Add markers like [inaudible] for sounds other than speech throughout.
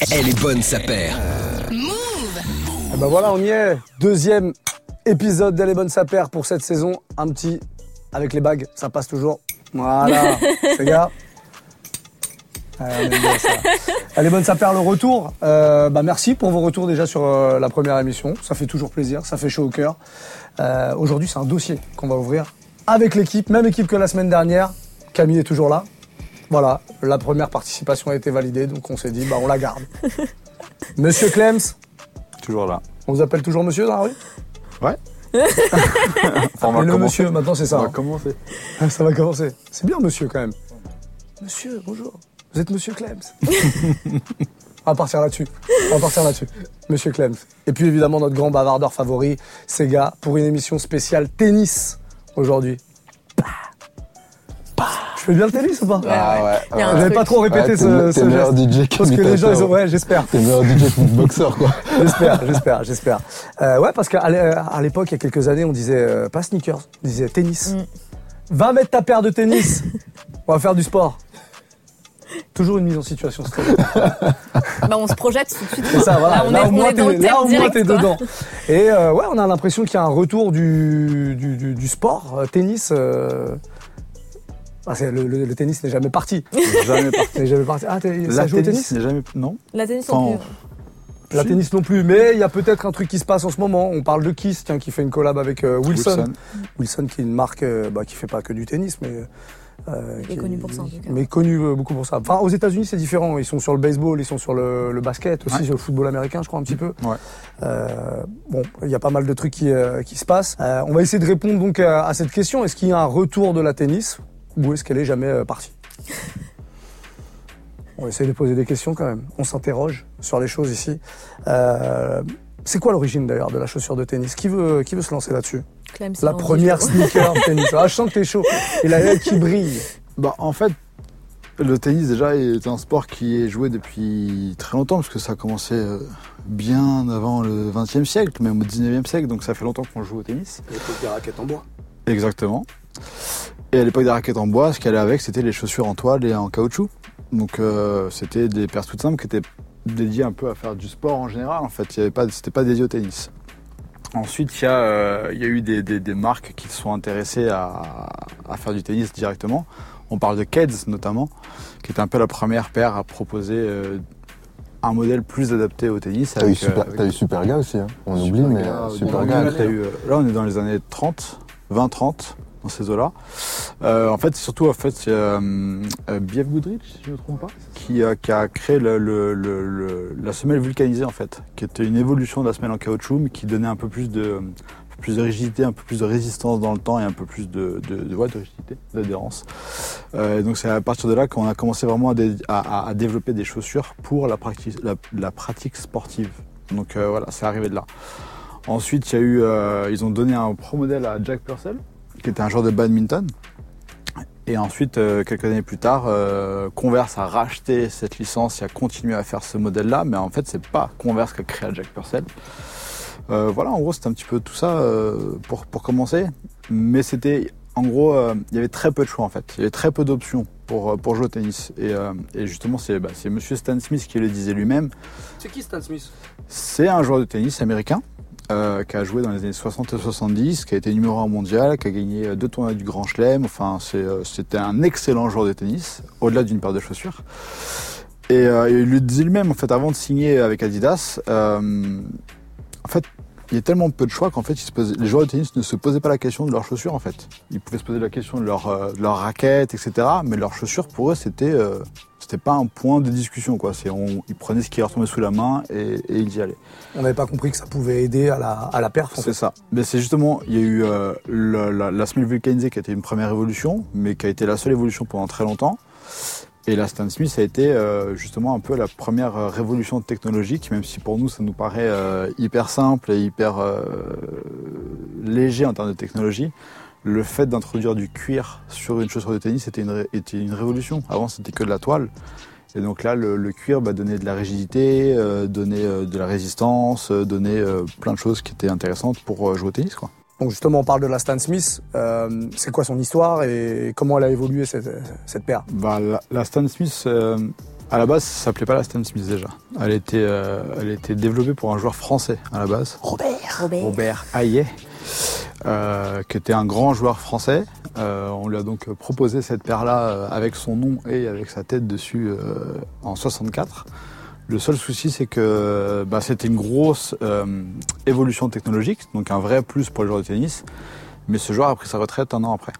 Elle est bonne sa paire. Eh ben voilà, on y est. Deuxième épisode d'Elle est bonne sa paire pour cette saison. Un petit avec les bagues, ça passe toujours. Voilà, [laughs] les gars. Ça. Elle est bonne sa paire, le retour. Euh, bah merci pour vos retours déjà sur euh, la première émission. Ça fait toujours plaisir, ça fait chaud au cœur. Euh, Aujourd'hui, c'est un dossier qu'on va ouvrir avec l'équipe, même équipe que la semaine dernière. Camille est toujours là. Voilà, la première participation a été validée, donc on s'est dit, bah on la garde. [laughs] Monsieur Clems, Toujours là. on vous appelle toujours monsieur dans la rue Ouais. [laughs] On va le commencer. monsieur, maintenant c'est ça. On va hein. commencer. [laughs] Ça va commencer. C'est bien, monsieur, quand même. Monsieur, bonjour. Vous êtes monsieur Clems. On va partir là-dessus. On va partir là-dessus. Monsieur Clems. Et puis, évidemment, notre grand bavardeur favori, Sega, pour une émission spéciale tennis aujourd'hui. Bah. Bah. Fais bien le tennis ou pas Ah ouais. Truc. pas trop répété Ouais, ce, ce meilleur geste. DJ Parce que les gens, ils ont... Ouais, j'espère. T'es meilleur DJ que boxeur, quoi. [laughs] J'espère, j'espère, j'espère. Euh, ouais, parce qu'à à l'époque, il y a quelques années, on disait euh, pas sneakers, on disait tennis. Va mettre ta paire de tennis. [laughs] on va faire du sport. Toujours une mise en situation. [laughs] Bah, on se projette tout de suite. C'est ça, voilà. Là, on Là, est, au moins, t'es- dedans. Et euh, ouais, on a l'impression qu'il y a un retour du, du, du- du sport, euh, tennis. euh, ah, le, le- le tennis n'est jamais parti. [laughs] Jamais parti. [laughs] Jamais parti. Ah, t'es- ça La joue au tennis tennis n'est jamais. Non. La tennis Enfin, non plus. La Si. tennis non plus, mais il y a peut-être un truc qui se passe en ce moment. On parle de Kiss, tiens, qui fait une collab avec euh, Wilson. Wilson. Wilson, qui est une marque euh, bah, qui fait pas que du tennis, mais euh, est connu pour ça, en tout cas. Mais connu euh, beaucoup pour ça. Enfin, aux États-Unis, c'est différent. Ils sont sur le baseball, ils sont sur le, le basket aussi, Ouais. sur le football américain, je crois un petit peu. Ouais. Euh, bon, il y a pas mal de trucs qui, euh, qui se passent. Euh, on va essayer de répondre donc à, à cette question. Est-ce qu'il y a un retour de la tennis? Ou est-ce qu'elle est jamais euh, partie On va essayer de poser des questions quand même. On s'interroge sur les choses ici. Euh, c'est quoi l'origine d'ailleurs de la chaussure de tennis? Qui veut, qui veut se lancer là-dessus? La première sneaker tennis. Ah, je sens que t'es chaud. Et la qui brille. Bah, en fait, le tennis, déjà, est un sport qui est joué depuis très longtemps, parce que ça a commencé euh, bien avant le XXe siècle, même au XIXe siècle, donc ça fait longtemps qu'on joue au tennis. L'époque des raquettes en bois. Exactement. Et à l'époque des raquettes en bois, ce qui allait avec, c'était les chaussures en toile et en caoutchouc. Donc euh, c'était des paires toutes simples qui étaient dédiées un peu à faire du sport en général. En fait, il y avait pas, c'était pas dédié au tennis. Ensuite, il y, a, euh, il y a eu des, des- des marques qui se sont intéressées à, à faire du tennis directement. On parle de Keds notamment, qui était un peu la première paire à proposer euh, un modèle plus adapté au tennis. T'as eu, super, euh, avec t'as eu Superga aussi, hein. On oublie, mais Superga, euh, là, on est dans les années 30, 20, 30, dans ces eaux-là. Euh, en fait, c'est surtout, en fait, euh, euh, Goodrich, si je ne me trompe pas, qui, a créé la semelle vulcanisée, en fait, qui était une évolution de la semelle en caoutchouc, mais qui donnait un peu plus de, plus de rigidité, un peu plus de résistance dans le temps et un peu plus de, de, de, rigidité, d'adhérence. Donc c'est à partir de là qu'on a commencé vraiment à, dé- à- à- à développer des chaussures pour la pratique, sportive. Donc voilà, c'est arrivé de là. Ensuite, il y a eu, ils ont donné un pro modèle à Jack Purcell, qui était un joueur de badminton. Et ensuite, euh, quelques années plus tard, euh, Converse a racheté cette licence et a continué à faire ce modèle-là, mais en fait, c'est pas Converse qui a créé Jack Purcell. Euh, voilà, en gros, c'était un petit peu tout ça euh, pour, pour commencer. Mais c'était, en gros, euh, il y avait très peu de choix en fait. Il y avait très peu d'options pour, pour jouer au tennis. Et, et justement, c'est bah, c'est Monsieur Stan Smith qui le disait lui-même. C'est qui Stan Smith? C'est un joueur de tennis américain euh, qui a joué dans les années 60 et 70, qui a été numéro 1 mondial, qui a gagné deux tournois du Grand Chelem. Enfin, euh, c'était un excellent joueur de tennis, au-delà d'une paire de chaussures. Et euh, il le disait lui-même, en fait, avant de signer avec Adidas, en fait, il y a tellement peu de choix qu'en fait, les joueurs de tennis ne se posaient pas la question de leurs chaussures, en fait. Ils pouvaient se poser la question de leur, de leur raquette, etc. Mais leurs chaussures, pour eux, c'était, c'était pas un point de discussion, quoi. C'est, on, ils prenaient ce qui leur tombait sous la main et, et ils y allaient. On n'avait pas compris que ça pouvait aider à la, à la perf. en C'est fait. ça. Mais c'est justement, il y a eu euh, le- la, la semelle vulcanisée qui a été une première évolution, mais qui a été la seule évolution pendant très longtemps. Et la Stan Smith a été euh, justement un peu la première euh, révolution technologique, même si pour nous ça nous paraît euh, hyper simple et hyper léger en termes de technologie. Le fait d'introduire du cuir sur une chaussure de tennis était une, ré- était une révolution. Avant c'était que de la toile. Et donc là, le, le cuir bah, donnait de la rigidité, euh, donnait euh, de la résistance, euh, donnait euh, plein de choses qui étaient intéressantes pour euh, jouer au tennis. Quoi. Donc justement, on parle de la Stan Smith. Euh, c'est quoi son histoire et comment elle a évolué cette, cette paire? Bah, la, la Stan Smith, euh, À la base, ça s'appelait pas la Stan Smith déjà. Elle était, euh, elle était développée pour un joueur français à la base, Robert. Robert Hayet, euh, qui était un grand joueur français. Euh, on lui a donc proposé cette paire-là euh, avec son nom et avec sa tête dessus en 64. Le seul souci, c'est que bah, c'était une grosse évolution technologique, donc un vrai plus pour les joueurs de tennis. Mais ce joueur a pris sa retraite un an après.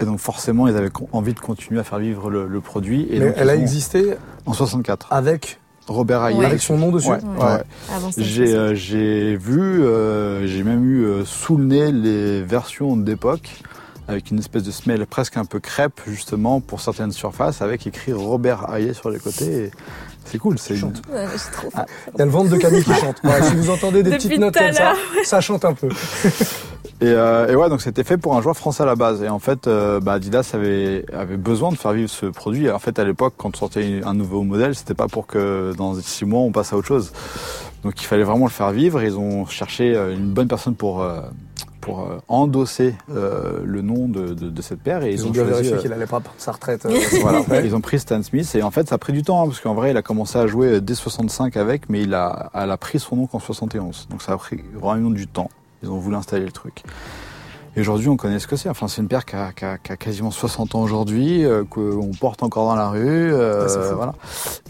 Et donc forcément, ils avaient envie de continuer à faire vivre le, le produit. Et Mais donc, elle a ont- existé en 64. avec, Robert Hayet. Ouais. avec son nom dessus Ouais, ouais, ouais. Avant ça, J'ai euh, j'ai vu, euh, j'ai même eu euh, sous le nez les versions d'époque avec une espèce de semelle presque un peu crêpe justement pour certaines surfaces avec écrit Robert Hayet sur les côtés. Et C'est cool, c'est une- Chante. Ouais, c'est trop fort. Il y a le ventre de Camille qui chante. Si vous [laughs] entendez des Depuis petites notes comme ça, [laughs] ça chante un peu. [laughs] Et, euh, et ouais, donc c'était fait pour un joueur français à la base. Et en fait, euh, bah, Adidas avait, avait besoin de faire vivre ce produit. En fait, à l'époque, quand on sortait un nouveau modèle, c'était pas pour que dans six mois on passe à autre chose. Donc il fallait vraiment le faire vivre. Ils ont cherché euh, une bonne personne pour euh, pour euh, endosser euh, le nom de, de, de cette paire. Et Ils ils, ont choisi. vérifié euh, qu'il allait pas prendre sa retraite. euh, [laughs] voilà, ils ont pris Stan Smith et en fait ça a pris du temps hein, parce qu'en vrai il a commencé à jouer dès 65 avec mais il a, elle a pris son nom qu'en 71 donc ça a pris vraiment du temps. Ils ont voulu installer le truc. Et aujourd'hui on connaît ce que c'est. Enfin c'est une paire qui a, qui a- qui a quasiment 60 ans aujourd'hui euh, qu'on porte encore dans la rue euh, Ouais, voilà.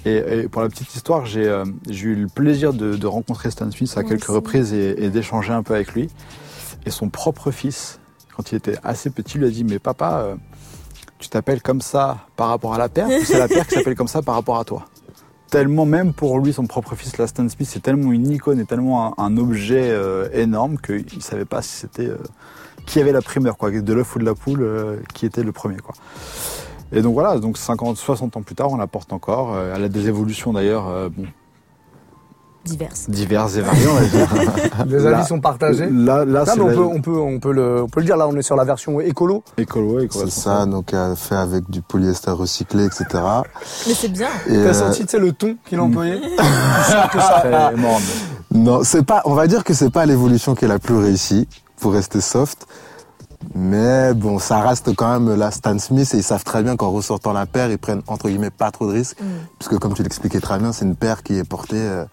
Et, et pour la petite histoire j'ai euh, eu le plaisir de, de rencontrer Stan Smith à quelques reprises et, et d'échanger un peu avec lui et son propre fils quand il était assez petit lui a dit mais papa euh, tu t'appelles comme ça par rapport à la paire, c'est la paire qui s'appelle comme ça par rapport à toi. Tellement, même pour lui, son propre fils, la Stan Smith, c'est tellement une icône et tellement un, objet euh, énorme qu'il savait pas si c'était euh, qui avait la primeur, quoi, de l'œuf ou de la poule, qui était le premier, quoi. Et donc voilà, donc 50, 60 ans plus tard, on la porte encore. Elle a des évolutions d'ailleurs, Diverses. diverses et variées, on va dire. [laughs] Les Là- avis sont partagés. Là, là, Non, c'est mais on la- peut, on, peut, on, peut le, on peut le dire, là on est sur la version écolo. écolo, C'est éco ça, donc euh, fait avec du polyester recyclé, etc. Mais c'est bien. Et, T'as euh, senti, tu sais, le ton qu'il employait [laughs] Très morne. non, c'est pas. On va dire que c'est pas l'évolution qui est la plus réussie pour rester soft. Mais bon, ça reste quand même la Stan Smith et ils savent très bien qu'en ressortant la paire, ils prennent entre guillemets pas trop de risques. Mm. Puisque comme tu l'expliquais très bien, c'est une paire qui est portée euh,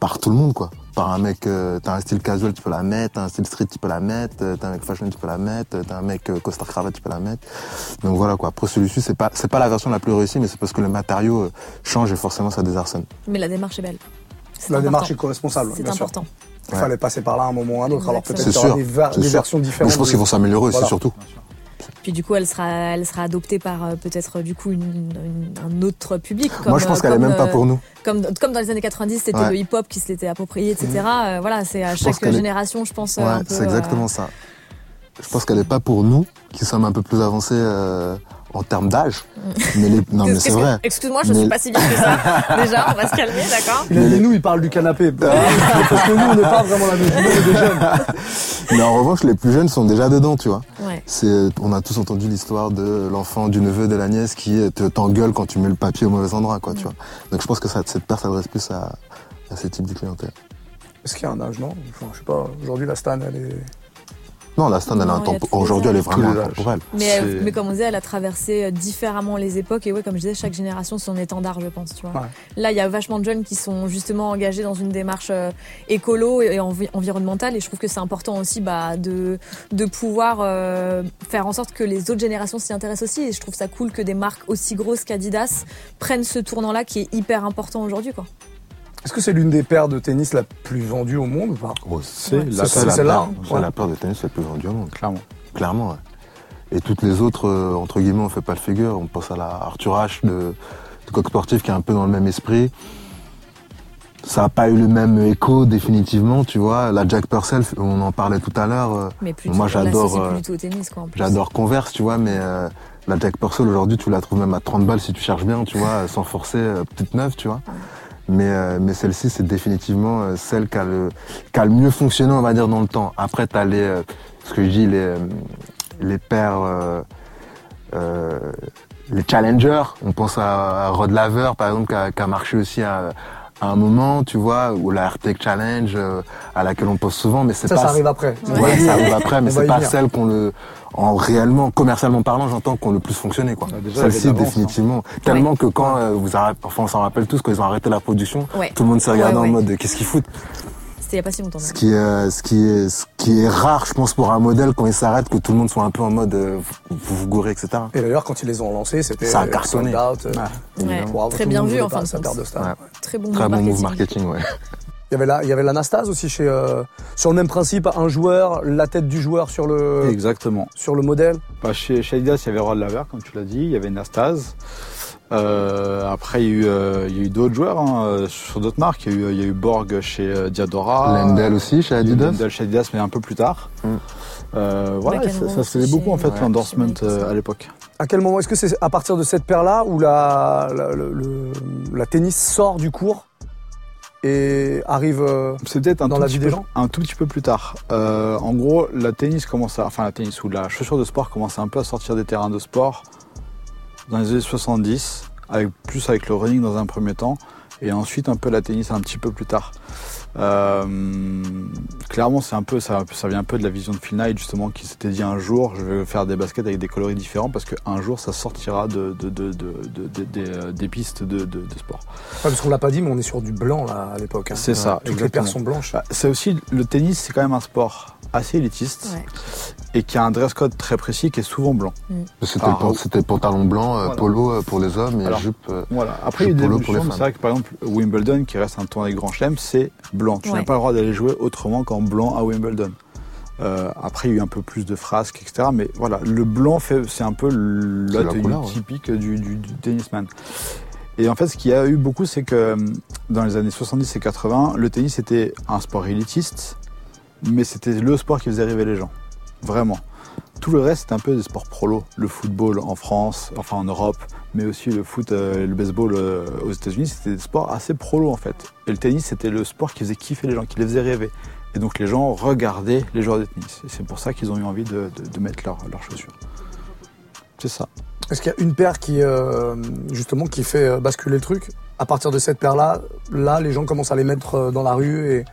par tout le monde, quoi. Par un mec, euh, t'as un style casual, tu peux la mettre, t'as un style street, tu peux la mettre, euh, t'as un mec fashion, tu peux la mettre, euh, t'as un mec euh, costard cravate, tu peux la mettre. Donc voilà, quoi. Après celui-ci, c'est pas, c'est pas la version la plus réussie, mais c'est parce que le matériau euh, change et forcément ça désarçonne. Mais la démarche est belle. C'est La important. démarche éco-responsable, C'est bien sûr. important. Il fallait passer par là à un moment ou à un autre. Alors peut-être C'est qu'il y aura sûr, des, ver- c'est des versions Mais différentes. je pense qu'ils vont s'améliorer aussi, Voilà. surtout. Puis du coup, elle sera, elle sera adoptée par euh, peut-être du coup une- une- un autre public. Comme, Moi, je pense euh, qu'elle est même pas euh, pour nous. Comme, comme dans les années 90, c'était Ouais. Le hip-hop qui se l'était approprié, etc. Euh, voilà, c'est à Je chaque est- génération, je pense. euh, Ouais, c'est exactement ça. Je pense qu'elle est pas pour nous, qui sommes un peu plus avancés euh, en termes d'âge. Mais les... Non, mais c'est vrai. Excuse-moi, je Mais- suis pas si vite que ça. [laughs] Déjà, on va se calmer, d'accord dit nous, il parle du canapé. [laughs] Parce que nous, on n'est pas vraiment la même. Des jeunes. [laughs] Mais en revanche, les plus jeunes sont déjà dedans, tu vois. Ouais. C'est, on a tous entendu l'histoire de l'enfant, du neveu, de la nièce qui te t'engueule quand tu mets le papier au mauvais endroit, quoi, tu vois. Donc je pense que ça, cette paire s'adresse plus à, à ce type de clientèle. Est-ce qu'il y a un âge, non? Enfin, Je sais pas. Aujourd'hui, la Stan, elle est. Non, la Stan, elle a un Non, les aujourd'hui, elle est vraiment intemporelle. Mais, euh, mais comme on disait, elle a traversé euh, différemment les époques. Et ouais, comme je disais, chaque génération son étendard, je pense. Tu vois. Ouais. Là, il y a vachement de jeunes qui sont justement engagés dans une démarche euh, écolo et envi- environnementale. Et je trouve que c'est important aussi bah, de, de pouvoir euh, faire en sorte que les autres générations s'y intéressent aussi. Et je trouve ça cool que des marques aussi grosses qu'Adidas prennent ce tournant-là qui est hyper important aujourd'hui. quoi. Est-ce que c'est l'une des paires de tennis la plus vendue au monde ou pas? C'est Ouais. la C'est C'est la, hein. Ouais. la paire de tennis la plus vendue au monde. clairement. Clairement, ouais. Et toutes les autres, euh, entre guillemets, on fait pas le figure. On pense à la Arthur H de, de Coq Sportif qui est un peu dans le même esprit. Ça n'a pas eu le même écho définitivement, tu vois. La Jack Purcell, on en parlait tout à l'heure. euh, Mais Moi, j'adore, euh, c'est plus du tout au tennis. Quoi, en plus. J'adore Converse, tu vois, mais euh, la Jack Purcell aujourd'hui, tu la trouves même à 30 balles si tu cherches bien, tu vois, sans forcer, euh, petite neuve, tu vois. Mais, euh, mais celle-ci, c'est définitivement euh, celle qui a, le, qui a le mieux fonctionné, on va dire, dans le temps. Après, tu as les, euh, ce que je dis, les, euh, les paires, euh, euh, les challengers. On pense à, à Rod Laver, par exemple, qui a, qui a marché aussi à, à un moment, tu vois, où la RTEC Challenge, euh, à laquelle on pose souvent, mais c'est Ça, pas. ça arrive après. Ouais, ça arrive [laughs] après, mais c'est pas venir. celle qu'on le, en réellement, commercialement parlant, j'entends qu'on le plus fonctionné, quoi. Ah, Celle-ci, l'avance, définitivement. Tellement que quand, euh, vous arrêtez, enfin, on s'en rappelle tous, quand ils ont arrêté la production, Ouais. tout le monde s'est regardé Ouais, ouais. en mode, qu'est-ce qu'ils foutent? C'était il y a pas si longtemps. Ce même. qui est, ce qui est, ce qui est rare, je pense, pour un modèle quand il s'arrête, que tout le monde soit un peu en mode, euh, vous vous gourrez, etc. Et d'ailleurs, quand ils les ont lancés, c'était Ça a euh, cartonné. out, euh, Ouais. Très bien vu en fin de compte. Très bon Très bon move marketing. marketing, ouais. [laughs] Il y avait la, il y avait la Nastase aussi chez, euh, sur le même principe, un joueur, la tête du joueur sur le, Exactement. sur le modèle. Bah, chez, chez Adidas, il y avait Rod Laver, comme tu l'as dit, il y avait Nastase. Euh, après, il y a eu, euh, il y a eu d'autres joueurs hein, sur d'autres marques. Il y, a eu, il y a eu Borg chez euh, Diadora. Lendl aussi, chez Adidas. Lendl chez Adidas, mais un peu plus tard. Mm. Euh, voilà, ça, se faisait beaucoup en fait, l'endorsement euh, à l'époque. À quel moment Est-ce que c'est à partir de cette paire-là où la, la, le- le- la tennis sort du cours? Et arrive euh, C'est peut-être un, Dans tout la petit vie peu- des gens un tout petit peu plus tard. Euh, en gros, la tennis commence à, enfin la tennis ou la chaussure de sport commence un peu à sortir des terrains de sport dans les années 70, avec plus avec le running dans un premier temps, et ensuite un peu la tennis un petit peu plus tard. Euh, clairement, c'est un peu ça, ça vient un peu de la vision de Phil Knight justement qui s'était dit un jour, je vais faire des baskets avec des coloris différents parce qu'un jour ça sortira de, de, de, de- de- de- des, euh, des pistes de, sport. ouais, parce qu'on l'a pas dit, mais on est sur du blanc là à l'époque. hein. C'est ça, Toutes les paires sont blanches. Bah, C'est aussi le tennis, c'est quand même un sport assez élitiste Ouais. et qui a un dress code très précis qui est souvent blanc. C'était Ah, le c'était pantalon blanc, euh, Voilà. polo euh, pour les hommes et Alors, jupe. euh, Voilà. Après, il y a des polo pour les évolutions, mais femmes. c'est vrai que par exemple, Wimbledon, qui reste un tournoi Grand Chelem, c'est blanc. Tu Ouais. n'as pas le droit d'aller jouer autrement qu'en blanc à Wimbledon. Euh, après, il y a eu un peu plus de frasques, etc. Mais voilà, le blanc, fait, c'est un peu la tenue couleur, ouais. typique du, du, du tennisman. Et en fait, ce qu'il y a eu beaucoup, c'est que dans les années 70 et 80, le tennis était un sport élitiste, mais c'était le sport qui faisait rêver les gens. Vraiment. Tout le reste, c'était un peu des sports prolo. Le football en France, enfin en Europe, mais aussi le foot, euh, le baseball euh, aux États-Unis, c'était des sports assez prolo en fait. Et le tennis, c'était le sport qui faisait kiffer les gens, qui les faisait rêver. Et donc les gens regardaient les joueurs de tennis. Et c'est pour ça qu'ils ont eu envie de, mettre leurs chaussures. C'est ça. Est-ce qu'il y a une paire qui, euh, justement, qui fait basculer le truc? À partir de cette paire-là, là, les gens commencent à les mettre dans la rue et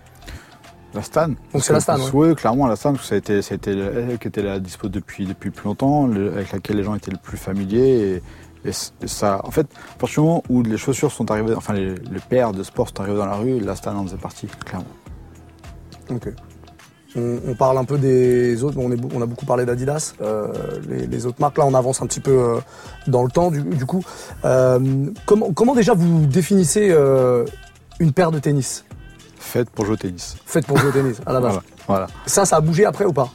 La Stan. Donc c'est la Stan, Oui, clairement la Stan, parce que ça a été, ça a été elle qui était là dispo depuis, depuis plus longtemps, le- avec laquelle les gens étaient le plus familiers. Et, et c- et ça, en fait, à partir du moment où les chaussures sont arrivées, enfin les, les paires de sport sont arrivées dans la rue, la Stan en faisait partie, clairement. Ok. On, on parle un peu des autres. On, est, on a beaucoup parlé d'Adidas. euh, les, les autres marques, là, on avance un petit peu euh, dans le temps. Du, du coup, Euh, comment, comment déjà vous définissez une paire de tennis? Faite pour jouer au tennis. faite pour jouer au tennis à la base [laughs] Voilà. voilà. Ça, ça a bougé après ou pas?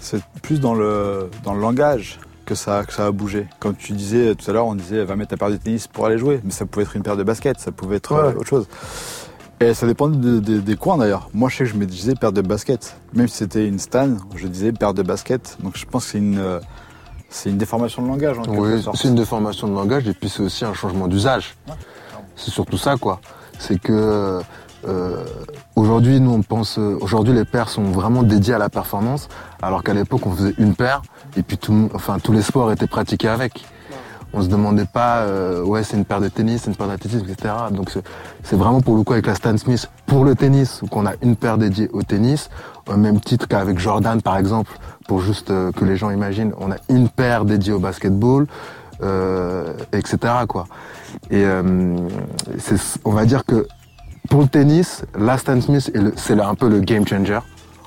C'est plus dans le, dans le langage que ça, que ça a bougé. Comme tu disais tout à l'heure, on disait va mettre ta paire de tennis pour aller jouer, mais ça pouvait être une paire de baskets, ça pouvait être Ouais, euh, autre chose. Et ça dépend de- de- des coins d'ailleurs. Moi je sais que je me disais paire de baskets. Même si c'était une stan, je disais paire de baskets. Donc je pense que c'est une, euh, c'est une déformation de langage en quelque Oui, sorte. c'est une déformation de langage et puis c'est aussi un changement d'usage. C'est surtout ça, quoi. C'est que euh, aujourd'hui, nous, on pense, euh, aujourd'hui, les paires sont vraiment dédiées à la performance, alors qu'à l'époque, on faisait une paire et puis tout, enfin, tous les sports étaient pratiqués avec. On se demandait pas, euh, ouais, c'est une paire de tennis, c'est une paire d'athlétisme, etc. Donc c'est- vraiment pour le coup avec la Stan Smith pour le tennis, qu'on a une paire dédiée au tennis, au même titre qu'avec Jordan par exemple, pour juste euh, que les gens imaginent, on a une paire dédiée au basketball, euh, etc. quoi. Et euh, on va dire que pour le tennis, la Stan Smith, c'est un peu le game changer.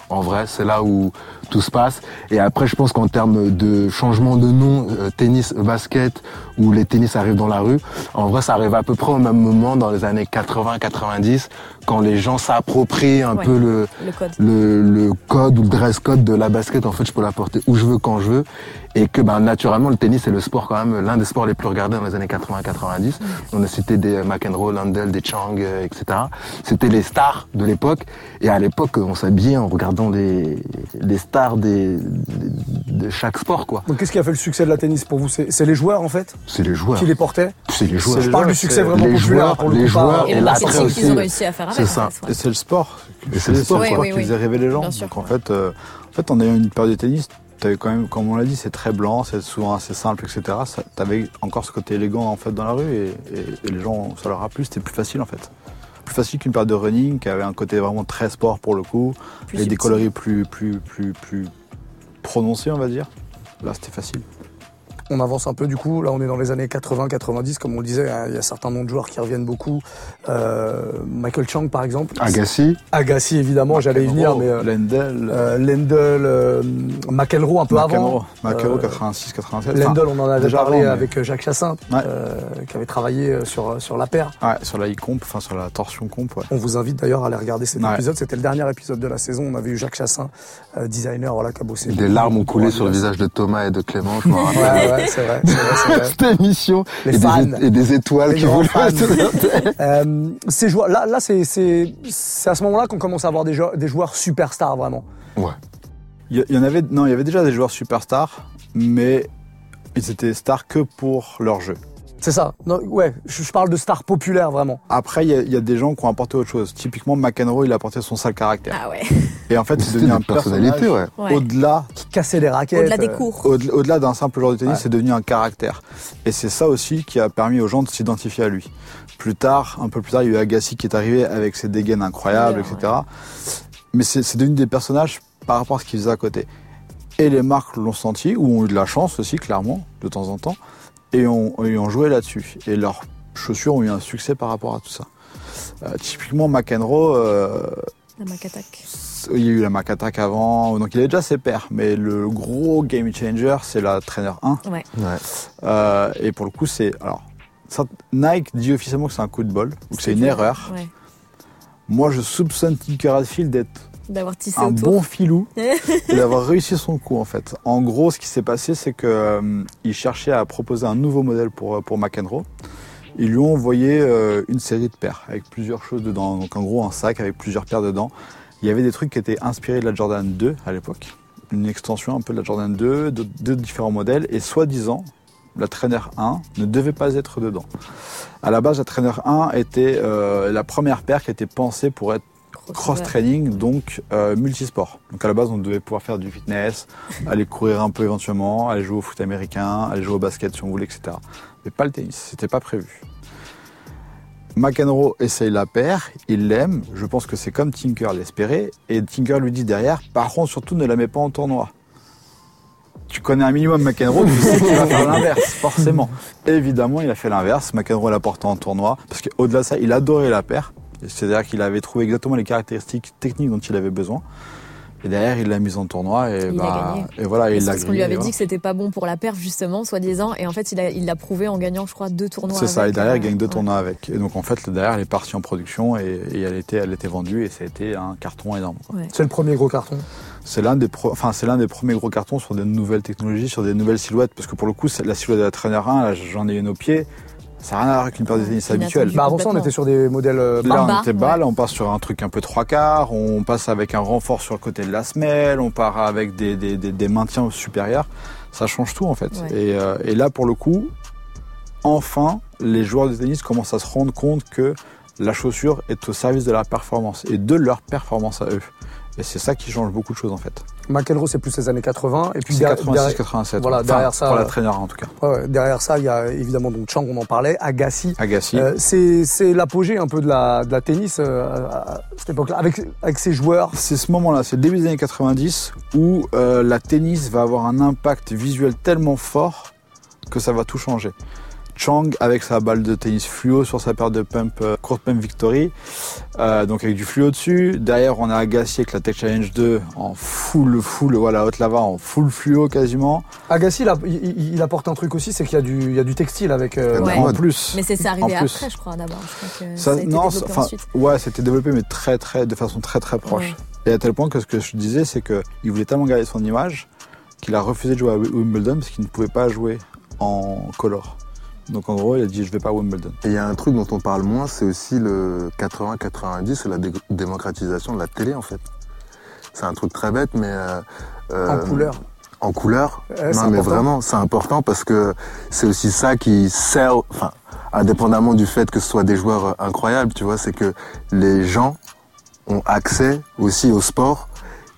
En vrai, c'est là où tout se passe. Et après, je pense qu'en termes de changement de nom, euh, tennis, basket, où les tennis arrivent dans la rue, en vrai, ça arrive à peu près au même moment dans les années 80-90, quand les gens s'approprient un Ouais. peu le, Le code. le, le code ou le dress code de la basket, en fait, je peux la porter où je veux, quand je veux. Et que, ben, naturellement, le tennis est le sport quand même, l'un des sports les plus regardés dans les années 80-90. On a cité des McEnroe, Landell, des Chang, euh, etc. C'était les stars de l'époque. Et à l'époque, on s'habillait en regardant les, les stars des, des- de chaque sport, quoi. Donc, qu'est-ce qui a fait le succès de la tennis pour vous? C'est c'est les joueurs, en fait, C'est les joueurs. qui les portaient? C'est les joueurs. Je parle du succès vraiment les populaire, joueurs, pour le les joueurs Et et l'attrait aussi. qu'ils ont réussi à faire avec. C'est ça. fait, ouais. Et c'est le sport. Et c'est le sport, qui faisait rêver les gens. Donc en fait, euh, en fait, on a une paire de tennis. T'avais quand même, comme on l'a dit, c'est très blanc, c'est souvent assez simple, etc. Ça- T'avais encore ce côté élégant en fait dans la rue et, et- et les gens, ça leur a plu. C'était plus facile en fait. Plus facile qu'une paire de running qui avait un côté vraiment très sport pour le coup Plus et des coloris plus plus plus plus prononcés on va dire. Là c'était facile. On avance un peu du coup, là on est dans les années 80-90, comme on le disait, hein, il y a certains noms de joueurs qui reviennent beaucoup. Euh, Michael Chang par exemple. Agassi, Agassi évidemment, j'allais y venir, mais euh, Lendl, euh, Lendl, euh, McEnroe un peu avant. McEnroe Euh, 86 87. Lendl, on en avait déjà parlé avant, mais- avec Jacques Chassin, Ouais. euh, qui avait travaillé euh, sur, sur la paire. Ouais, sur la e-comp, enfin sur la torsion comp, ouais. On vous invite d'ailleurs à aller regarder cet Ouais. épisode. C'était le dernier épisode de la saison. On avait eu Jacques Chassin, euh, designer, voilà, qui a bossé. des larmes ont coulé sur le visage de Thomas et de Clément, je [laughs] c'est vrai, c'est vrai, c'est vrai. [laughs] Cette émission Les et, fans. des, et des étoiles Les qui fans. [laughs] Euh, ces joueurs, là, là c'est, c'est, c'est à ce moment-là qu'on commence à avoir des joueurs, des joueurs superstars vraiment. Ouais. Il y, il y en avait, non, il y avait déjà des joueurs superstars, mais ils étaient stars que pour leur jeu. C'est ça. Non, ouais, je, je parle de stars populaires vraiment. Après, il y, a- il y a des gens qui ont apporté autre chose. Typiquement, McEnroe, il a apporté son sale caractère. Ah ouais. [laughs] Et en fait, c'est devenu un une personnalité, ouais. Au-delà, Qui cassaient les raquettes. Au-delà des euh, cours. au- au-delà d'un simple joueur de tennis, Ouais. c'est devenu un caractère. Et c'est ça aussi qui a permis aux gens de s'identifier à lui. Plus tard, un peu plus tard, il y a eu Agassi qui est arrivé avec ses dégaines incroyables, Ouais, etc. Mais c'est c'est devenu des personnages par rapport à ce qu'ils faisaient à côté. Et les marques l'ont senti, ou ont eu de la chance aussi, clairement, de temps en temps, et ont, et ont joué là-dessus. Et leurs chaussures ont eu un succès par rapport à tout ça. Euh, typiquement, McEnroe, euh, La Mac Attack. il y a eu la Mac Attack avant, donc il a déjà ses pairs. Mais le gros game changer, c'est la Trainer 1. Ouais. Ouais. Euh, et pour le coup, c'est. Alors, ça, Nike dit officiellement que c'est un coup de bol, ou que c'est une erreur. Ouais. Moi, je soupçonne Tinker Hatfield d'être D'avoir tissé un autour. bon filou [laughs] et d'avoir réussi son coup, en fait. En gros, ce qui s'est passé, c'est que euh, il cherchait à proposer un nouveau modèle pour, euh, pour McEnroe. Ils lui ont envoyé euh, une série de paires avec plusieurs choses dedans. Donc, en gros, un sac avec plusieurs paires dedans. Il y avait des trucs qui étaient inspirés de la Jordan 2 à l'époque. Une extension un peu de la Jordan 2, de, de différents modèles. Et soi-disant, la Trainer 1 ne devait pas être dedans. À la base, la Trainer 1 était euh, la première paire qui était pensée pour être cross-training, donc euh, multisport. Donc à la base, on devait pouvoir faire du fitness, [laughs] aller courir un peu éventuellement, aller jouer au foot américain, aller jouer au basket si on voulait, etc. Mais pas le tennis, c'était pas prévu. McEnroe essaye la paire, il l'aime, je pense que c'est comme Tinker l'espérait, et Tinker lui dit derrière, par contre surtout ne la mets pas en tournoi. Tu connais un minimum McEnroe, tu sais qu'il va faire l'inverse, [laughs] forcément. Évidemment, il a fait l'inverse, McEnroe l'a porté en tournoi, parce qu'au-delà de ça, il adorait la paire, c'est-à-dire qu'il avait trouvé exactement les caractéristiques techniques dont il avait besoin. Et derrière, il l'a mise en tournoi et, Il a bah, gagné. et voilà, et il l'a Parce qu'on lui gagné, avait voilà. dit que c'était pas bon pour la perf justement, soi-disant, et en fait il l'a prouvé en gagnant, je crois, deux tournois. C'est ça, et derrière, euh, il gagne deux ouais. tournois avec. Et donc, en fait, derrière, elle est partie en production et, et elle, était, elle était vendue et ça a été un carton énorme. C'est le premier gros carton. C'est l'un des, pro- enfin, c'est l'un des premiers gros cartons sur des nouvelles technologies, sur des nouvelles silhouettes. Parce que pour le coup, la silhouette de la Trainer 1, là, j'en ai une au pied. Ça n'a rien à voir avec une paire de tennis habituelle. Bah avant ça, on était sur des modèles. euh, Là, on était bas, ouais. là, on passe sur un truc un peu trois quarts, on passe avec un renfort sur le côté de la semelle, on part avec des, des, des, des maintiens supérieurs. Ça change tout, en fait. Ouais. Et, euh, et là, pour le coup, enfin, les joueurs de tennis commencent à se rendre compte que la chaussure est au service de la performance et de leur performance à eux. Et c'est ça qui change beaucoup de choses, en fait. McEnroe, c'est plus les années 80. Et puis C'est derrière- 86, derrière, 87. voilà, Enfin, derrière ça, Pour la euh, traîneur, en tout cas. ouais, derrière ça, il y a évidemment donc Chang, on en parlait, Agassi. Agassi. Euh, c'est l'apogée un peu de la, de la tennis euh, à cette époque-là, avec, avec ces joueurs. C'est ce moment-là, c'est le début des années 90 où euh, la tennis va avoir un impact visuel tellement fort que ça va tout changer. Chang avec sa balle de tennis fluo sur sa paire de pump euh, court pump Victory, euh, donc avec du fluo dessus. Derrière on a Agassi avec la Tech Challenge 2 en full full voilà haute lava en full fluo quasiment. Agassi, il, a- il- il- il apporte un truc aussi, c'est qu'il y, a du- il y a du textile avec. euh, Ouais. En plus. Mais c'est arrivé plus. après, je crois, d'abord. Ça, non, enfin, ouais, c'était développé, mais très, très, de façon très, très proche. Et à tel point que ce que je disais, c'est qu'il voulait tellement garder son image qu'il a refusé de jouer à Wimbledon parce qu'il ne pouvait pas jouer en color. Donc en gros, il a dit je vais pas à Wimbledon. Et il y a un truc dont on parle moins, c'est aussi le 80-90, c'est la dé- démocratisation de la télé en fait. C'est un truc très bête, mais euh, euh, En couleur. En couleur. Non, mais important. vraiment, c'est important parce que c'est aussi ça qui sert, enfin, indépendamment du fait que ce soit des joueurs euh, incroyables, tu vois, c'est que les gens ont accès aussi au sport.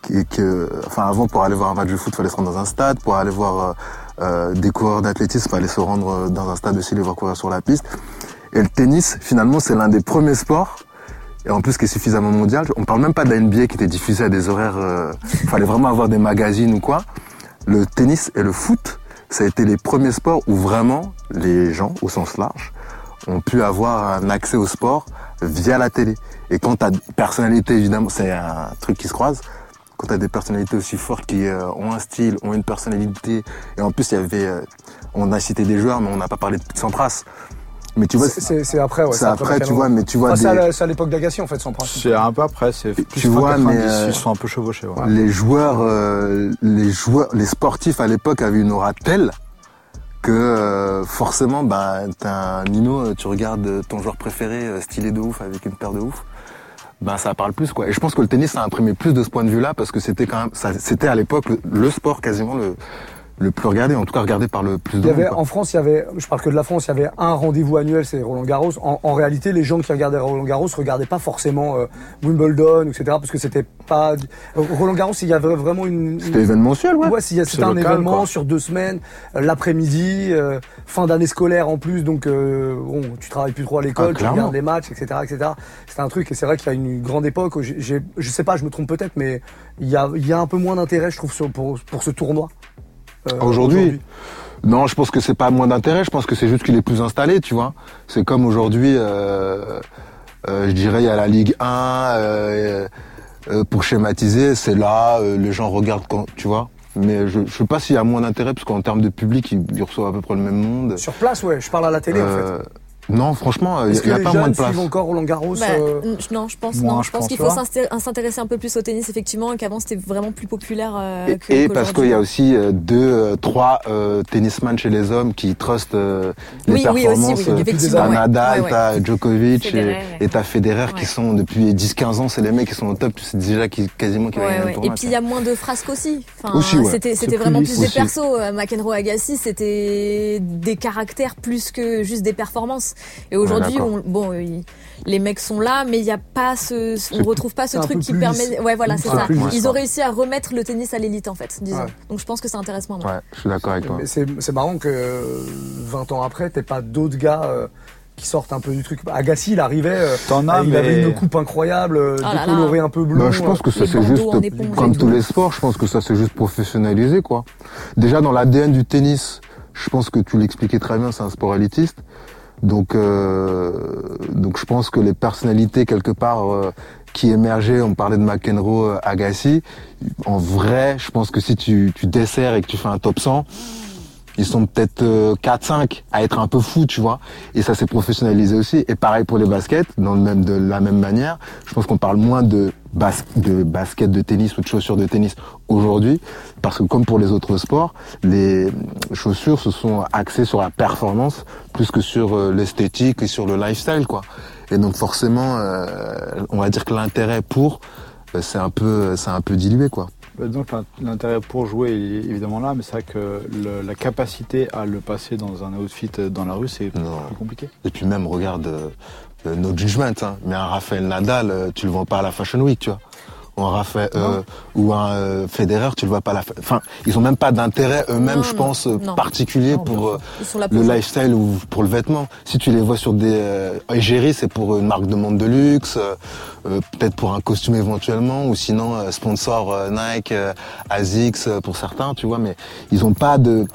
qui- que, enfin, avant, pour aller voir un match de foot, il fallait se rendre dans un stade. Pour aller voir euh, des coureurs d'athlétisme, fallait se rendre euh, dans un stade aussi, les voir courir sur la piste. Et le tennis, finalement, c'est l'un des premiers sports et en plus qui est suffisamment mondial. On parle même pas de la NBA qui était diffusée à des horaires, euh, fallait vraiment avoir des magazines ou quoi. Le tennis et le foot, ça a été les premiers sports où vraiment les gens, au sens large, ont pu avoir un accès au sport via la télé. Et quand t'as personnalité, évidemment, c'est un truc qui se croise. Quand t'as des personnalités aussi fortes qui euh, ont un style, ont une personnalité, et en plus il y avait, euh, on a cité des joueurs, mais on n'a pas parlé de Sampras. Mais tu vois, C'est- après, ouais. c'est après, tu vois, mais tu vois Enfin, c'est à des- la- c'est à l'époque d'Agassi, en fait, son principe. C'est un peu après, c'est plus Tu vois, 90, mais, euh, ils sont un peu chevauchés. ouais. les joueurs, euh, les joueurs, les sportifs à l'époque avaient une aura telle que euh, forcément, ben, t'as un Nino, tu regardes ton joueur préféré stylé de ouf avec une paire de ouf, ben ça parle plus quoi. Et je pense que le tennis a imprimé plus de ce point de vue-là parce que c'était quand même, c'était à l'époque le sport quasiment le le plus regardé, en tout cas regardé par le plus Il de y monde. avait, quoi. en France, il y avait, je parle que de la France, il y avait un rendez-vous annuel, c'est Roland Garros. En, en réalité, les gens qui regardaient Roland Garros regardaient pas forcément euh, Wimbledon, etc., parce que c'était pas Roland Garros. Il y avait vraiment une, C'était événementiel, ouais. Ouais, c'était un local, événement quoi. sur deux semaines, euh, l'après-midi, euh, fin d'année scolaire en plus, donc euh, bon, tu travailles plus trop à l'école, Ah, tu regardes les matchs, etc., etc. C'était un truc, et c'est vrai qu'il y a une grande époque. où j'ai- j'ai- je sais pas, je me trompe peut-être, mais il y a, il y a un peu moins d'intérêt, je trouve, sur- pour, pour ce tournoi. Euh, Aujourd'hui Non, je pense que c'est pas moins d'intérêt, je pense que c'est juste qu'il est plus installé, tu vois. C'est comme aujourd'hui, euh, euh, je dirais, il y a la Ligue 1, euh, euh, pour schématiser, c'est là, les gens regardent quand, tu vois. Mais je, je sais pas s'il y a moins d'intérêt, parce qu'en termes de public, ils, ils reçoivent à peu près le même monde. Sur place, ouais, je parle à la télé en fait. Non, franchement, il n'y a les pas moins de place. encore Roland Garros Bah, euh, non, je pense non. je Je pense pense, qu'il faut s'intéresser un peu plus au tennis, effectivement, et qu'avant c'était vraiment plus populaire. euh, Et, que- et parce qu'il y a aussi euh, deux, euh, trois euh, tennisman chez les hommes qui trustent euh, les Oui, oui, aussi, performances. oui, effectivement. T'as. Nadal, Ouais, ouais. t'as Djokovic Federer, et- t'as Federer Ouais. qui sont depuis 10-15 ans, c'est les mecs qui sont au top, tu sais déjà qui, quasiment qui va Ouais, gagner Et puis il y a moins de frasques aussi. Enfin, Aussi. C'était vraiment plus des persos. McEnroe Agassi, c'était des caractères plus que juste des performances. Et aujourd'hui, bon, euh, il- les mecs sont là, mais il n'y a pas ce, on retrouve pas ce truc qui plus permet. Ouais, voilà, c'est ça. Ils ont réussi à remettre le tennis à l'élite en fait, disons. Ouais. Donc je pense que c'est intéressant maintenant. Ouais, je suis d'accord avec toi. mais c'est marrant que euh, 20 ans après, t'aies pas d'autres gars euh, qui sortent un peu du truc. Agassi, il arrivait, euh, T'en as, il mais- avait une coupe incroyable, euh, Oh décolorée un peu bleu. Bah, je pense que ça c'est juste, comme tous les sports, je pense que ça c'est juste professionnalisé quoi. Déjà dans l'ADN du tennis, je pense que tu l'expliquais très bien, c'est un sport élitiste. Donc, euh, donc je pense que les personnalités quelque part euh, qui émergeaient, on parlait de McEnroe, euh, Agassi, en vrai, je pense que si tu, tu desserres et que tu fais un top 100, ils sont peut-être euh, 4-5 à être un peu fous, tu vois. Et ça s'est professionnalisé aussi. Et pareil pour les baskets, dans le même, de la même manière. Je pense qu'on parle moins de, bas, de basket, de tennis ou de chaussures de tennis aujourd'hui. Parce que comme pour les autres sports, les chaussures se sont axées sur la performance plus que sur euh, l'esthétique et sur le lifestyle, quoi. Et donc forcément, euh, on va dire que l'intérêt pour, euh, c'est un peu, c'est un peu dilué, quoi. Bah, Donc l'in- l'intérêt pour jouer est évidemment là, mais c'est vrai que le- la capacité à le passer dans un outfit euh, dans la rue, c'est plus compliqué. Et puis même, regarde, euh, euh, no judgment, hein, mais un Raphaël Nadal, euh, tu le vois pas à la Fashion Week, tu vois. Ou un Raphaël, euh, ou un euh, Federer, tu le vois pas la. Enfin, ils ont même pas d'intérêt eux-mêmes, je pense, euh, non. particulier pour euh, pour le lifestyle ou pour le vêtement. Si tu les vois sur des euh, égéries, c'est pour une marque de monde de luxe, euh, euh, peut-être pour un costume éventuellement, ou sinon euh, sponsor euh, Nike, euh, Asics euh, pour certains, tu vois. Mais ils ont pas de